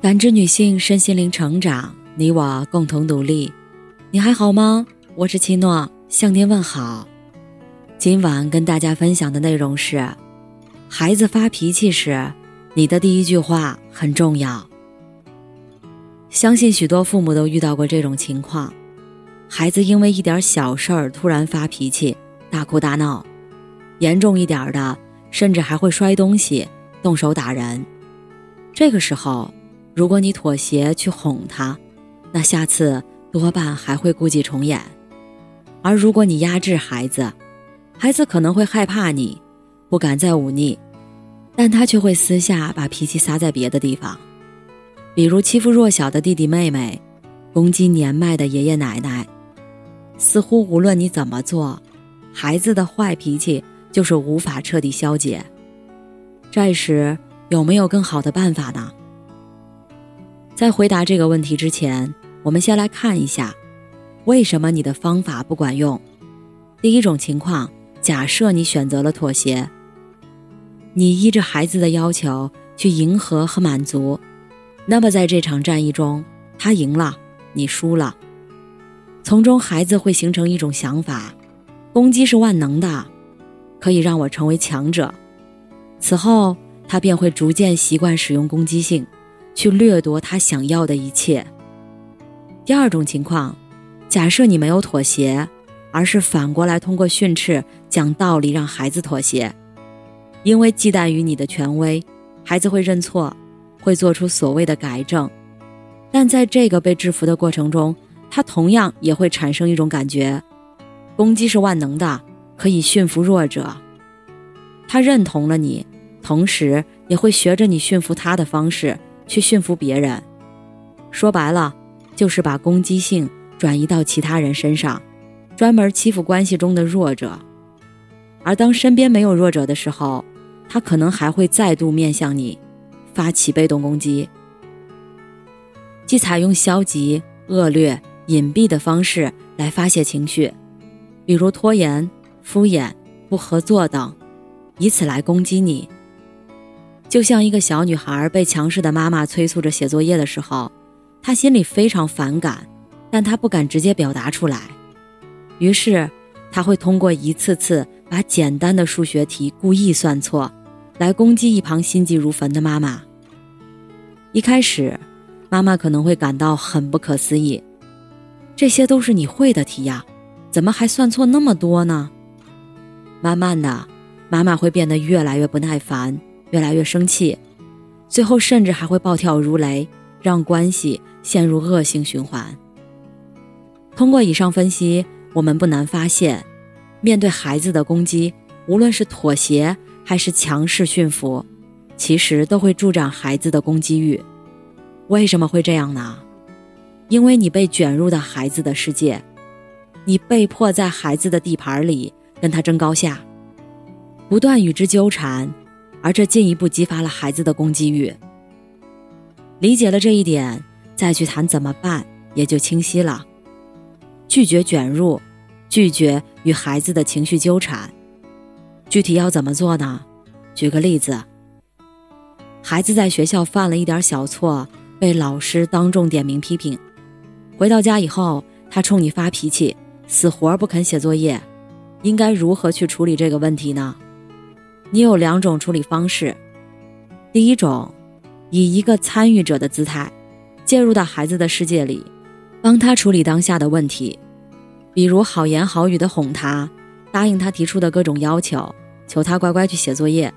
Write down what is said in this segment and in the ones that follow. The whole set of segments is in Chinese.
感知女性身心灵成长，你我共同努力。你还好吗？我是七诺，向您问好。今晚跟大家分享的内容是：孩子发脾气时，你的第一句话很重要。相信许多父母都遇到过这种情况：孩子因为一点小事儿突然发脾气，大哭大闹；严重一点的，甚至还会摔东西、动手打人。这个时候，如果你妥协去哄他，那下次多半还会故伎重演；而如果你压制孩子，孩子可能会害怕你，不敢再忤逆，但他却会私下把脾气撒在别的地方，比如欺负弱小的弟弟妹妹，攻击年迈的爷爷奶奶。似乎无论你怎么做，孩子的坏脾气就是无法彻底消解。这时有没有更好的办法呢？在回答这个问题之前，我们先来看一下，为什么你的方法不管用。第一种情况，假设你选择了妥协，你依着孩子的要求去迎合和满足，那么在这场战役中，他赢了，你输了。从中，孩子会形成一种想法：攻击是万能的，可以让我成为强者。此后，他便会逐渐习惯使用攻击性。去掠夺他想要的一切。第二种情况，假设你没有妥协，而是反过来通过训斥、讲道理让孩子妥协，因为忌惮于你的权威，孩子会认错，会做出所谓的改正。但在这个被制服的过程中，他同样也会产生一种感觉：攻击是万能的，可以驯服弱者。他认同了你，同时也会学着你驯服他的方式。去驯服别人，说白了，就是把攻击性转移到其他人身上，专门欺负关系中的弱者。而当身边没有弱者的时候，他可能还会再度面向你，发起被动攻击，既采用消极、恶劣、隐蔽的方式来发泄情绪，比如拖延、敷衍、不合作等，以此来攻击你。就像一个小女孩被强势的妈妈催促着写作业的时候，她心里非常反感，但她不敢直接表达出来。于是，她会通过一次次把简单的数学题故意算错，来攻击一旁心急如焚的妈妈。一开始，妈妈可能会感到很不可思议：“这些都是你会的题呀，怎么还算错那么多呢？”慢慢的，妈妈会变得越来越不耐烦。越来越生气，最后甚至还会暴跳如雷，让关系陷入恶性循环。通过以上分析，我们不难发现，面对孩子的攻击，无论是妥协还是强势驯服，其实都会助长孩子的攻击欲。为什么会这样呢？因为你被卷入到孩子的世界，你被迫在孩子的地盘里跟他争高下，不断与之纠缠。而这进一步激发了孩子的攻击欲。理解了这一点，再去谈怎么办，也就清晰了。拒绝卷入，拒绝与孩子的情绪纠缠。具体要怎么做呢？举个例子，孩子在学校犯了一点小错，被老师当众点名批评，回到家以后，他冲你发脾气，死活不肯写作业，应该如何去处理这个问题呢？你有两种处理方式，第一种，以一个参与者的姿态，介入到孩子的世界里，帮他处理当下的问题，比如好言好语的哄他，答应他提出的各种要求，求他乖乖去写作业，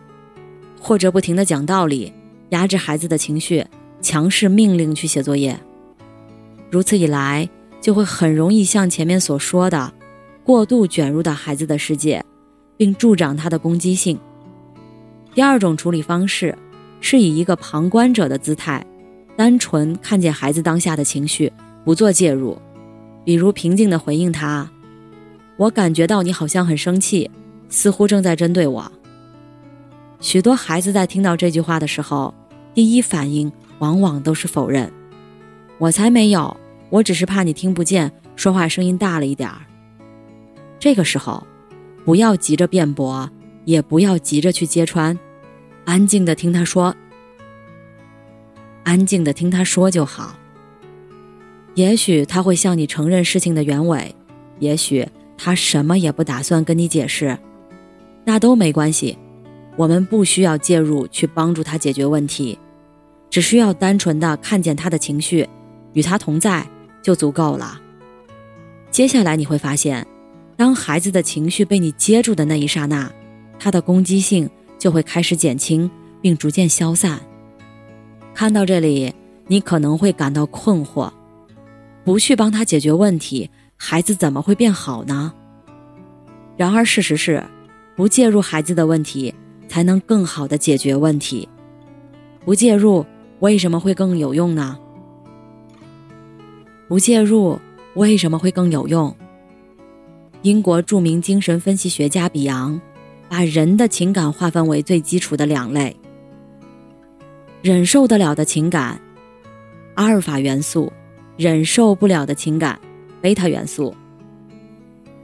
或者不停的讲道理，压制孩子的情绪，强势命令去写作业。如此一来，就会很容易像前面所说的，过度卷入到孩子的世界，并助长他的攻击性。第二种处理方式，是以一个旁观者的姿态，单纯看见孩子当下的情绪，不做介入。比如平静地回应他：“我感觉到你好像很生气，似乎正在针对我。”许多孩子在听到这句话的时候，第一反应往往都是否认：“我才没有，我只是怕你听不见，说话声音大了一点儿。”这个时候，不要急着辩驳。也不要急着去揭穿，安静的听他说。安静的听他说就好。也许他会向你承认事情的原委，也许他什么也不打算跟你解释，那都没关系。我们不需要介入去帮助他解决问题，只需要单纯的看见他的情绪，与他同在就足够了。接下来你会发现，当孩子的情绪被你接住的那一刹那，他的攻击性就会开始减轻，并逐渐消散。看到这里，你可能会感到困惑：不去帮他解决问题，孩子怎么会变好呢？然而事实是，不介入孩子的问题。才能更好的解决问题。不介入为什么会更有用呢？不介入为什么会更有用？英国著名精神分析学家比昂把人的情感划分为最基础的两类：忍受得了的情感，阿尔法元素；忍受不了的情感，贝塔元素。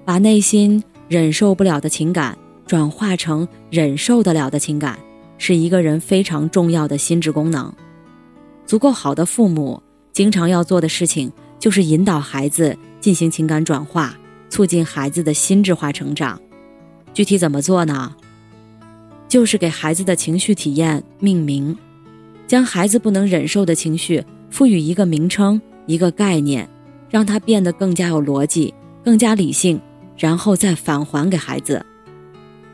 把内心忍受不了的情感。转化成忍受得了的情感，是一个人非常重要的心智功能。足够好的父母，经常要做的事情就是引导孩子进行情感转化，促进孩子的心智化成长。具体怎么做呢？就是给孩子的情绪体验命名，将孩子不能忍受的情绪赋予一个名称、一个概念，让他变得更加有逻辑、更加理性，然后再返还给孩子。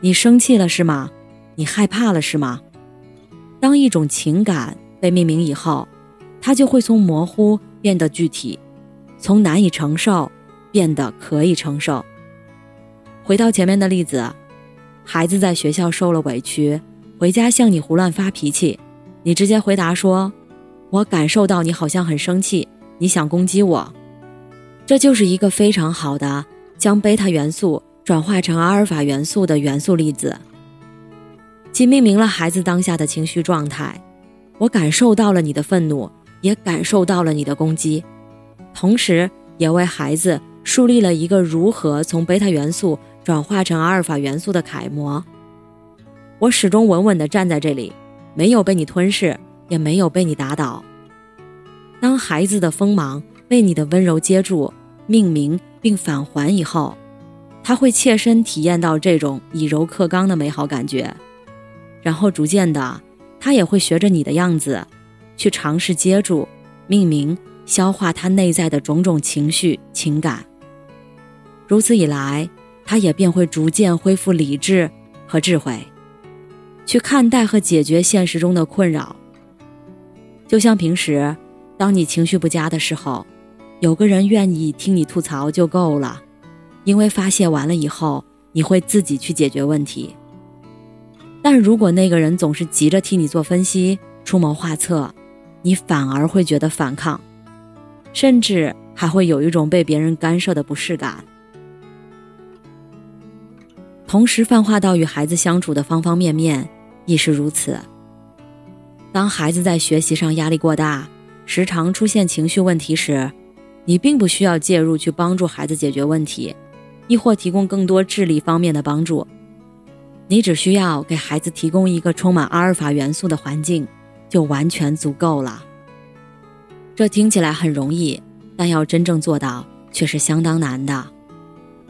你生气了是吗？你害怕了是吗？当一种情感被命名以后，它就会从模糊变得具体，从难以承受变得可以承受。回到前面的例子，孩子在学校受了委屈，回家向你胡乱发脾气，你直接回答说：“我感受到你好像很生气，你想攻击我。”这就是一个非常好的将贝塔元素。转化成阿尔法元素的元素粒子，既命名了孩子当下的情绪状态。我感受到了你的愤怒，也感受到了你的攻击，同时也为孩子树立了一个如何从贝塔元素转化成阿尔法元素的楷模。我始终稳稳地站在这里，没有被你吞噬，也没有被你打倒。当孩子的锋芒被你的温柔接住、命名并返还以后。他会切身体验到这种以柔克刚的美好感觉，然后逐渐的，他也会学着你的样子，去尝试接住、命名、消化他内在的种种情绪情感。如此以来，他也便会逐渐恢复理智和智慧，去看待和解决现实中的困扰。就像平时，当你情绪不佳的时候，有个人愿意听你吐槽就够了。因为发泄完了以后，你会自己去解决问题。但如果那个人总是急着替你做分析、出谋划策，你反而会觉得反抗，甚至还会有一种被别人干涉的不适感。同时泛化到与孩子相处的方方面面，亦是如此。当孩子在学习上压力过大，时常出现情绪问题时，你并不需要介入去帮助孩子解决问题。亦或提供更多智力方面的帮助，你只需要给孩子提供一个充满阿尔法元素的环境，就完全足够了。这听起来很容易，但要真正做到却是相当难的。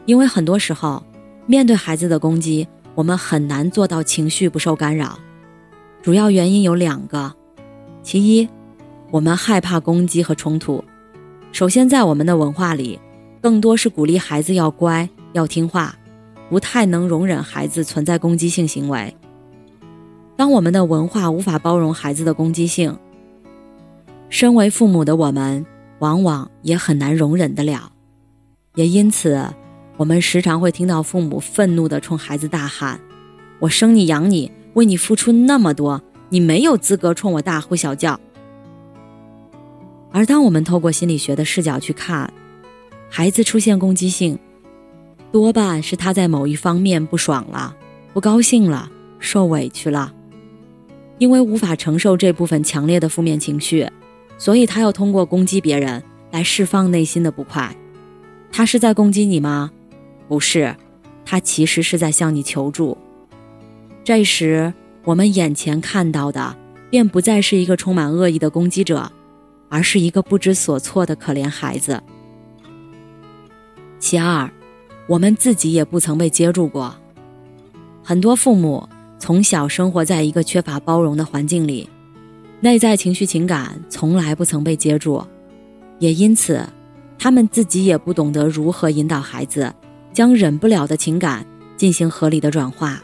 因为很多时候，面对孩子的攻击，我们很难做到情绪不受干扰。主要原因有两个：其一，我们害怕攻击和冲突。首先，在我们的文化里。更多是鼓励孩子要乖要听话，不太能容忍孩子存在攻击性行为。当我们的文化无法包容孩子的攻击性，身为父母的我们往往也很难容忍得了。也因此，我们时常会听到父母愤怒地冲孩子大喊：“我生你养你，为你付出那么多，你没有资格冲我大呼小叫。”而当我们透过心理学的视角去看，孩子出现攻击性，多半是他在某一方面不爽了、不高兴了、受委屈了，因为无法承受这部分强烈的负面情绪，所以他要通过攻击别人来释放内心的不快。他是在攻击你吗？不是，他其实是在向你求助。这时，我们眼前看到的，便不再是一个充满恶意的攻击者，而是一个不知所措的可怜孩子。其二，我们自己也不曾被接住过。很多父母从小生活在一个缺乏包容的环境里，内在情绪情感从来不曾被接住，也因此，他们自己也不懂得如何引导孩子将忍不了的情感进行合理的转化。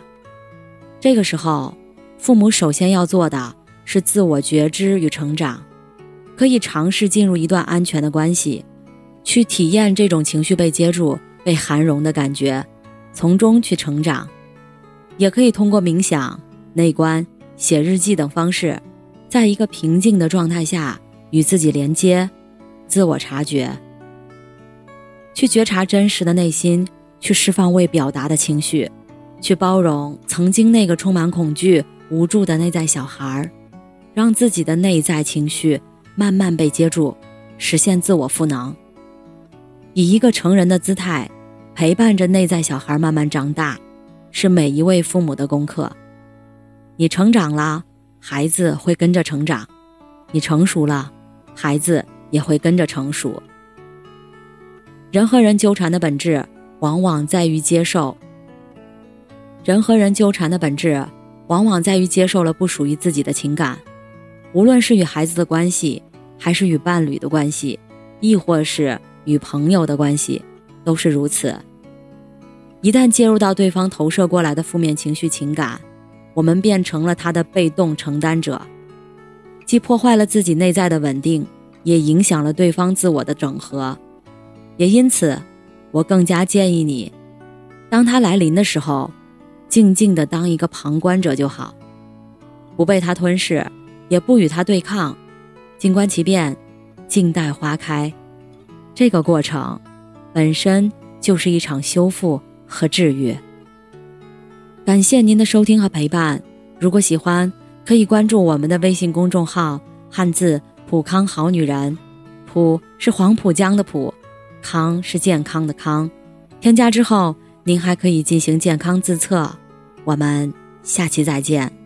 这个时候，父母首先要做的是自我觉知与成长，可以尝试进入一段安全的关系。去体验这种情绪被接住、被涵容的感觉，从中去成长，也可以通过冥想、内观、写日记等方式，在一个平静的状态下与自己连接、自我察觉，去觉察真实的内心，去释放未表达的情绪，去包容曾经那个充满恐惧、无助的内在小孩儿，让自己的内在情绪慢慢被接住，实现自我赋能。以一个成人的姿态，陪伴着内在小孩慢慢长大，是每一位父母的功课。你成长了，孩子会跟着成长；你成熟了，孩子也会跟着成熟。人和人纠缠的本质，往往在于接受。人和人纠缠的本质，往往在于接受了不属于自己的情感，无论是与孩子的关系，还是与伴侣的关系，亦或是。与朋友的关系都是如此。一旦介入到对方投射过来的负面情绪情感，我们变成了他的被动承担者，既破坏了自己内在的稳定，也影响了对方自我的整合。也因此，我更加建议你，当他来临的时候，静静的当一个旁观者就好，不被他吞噬，也不与他对抗，静观其变，静待花开。这个过程，本身就是一场修复和治愈。感谢您的收听和陪伴。如果喜欢，可以关注我们的微信公众号“汉字普康好女人”，普是黄浦江的浦，康是健康的康。添加之后，您还可以进行健康自测。我们下期再见。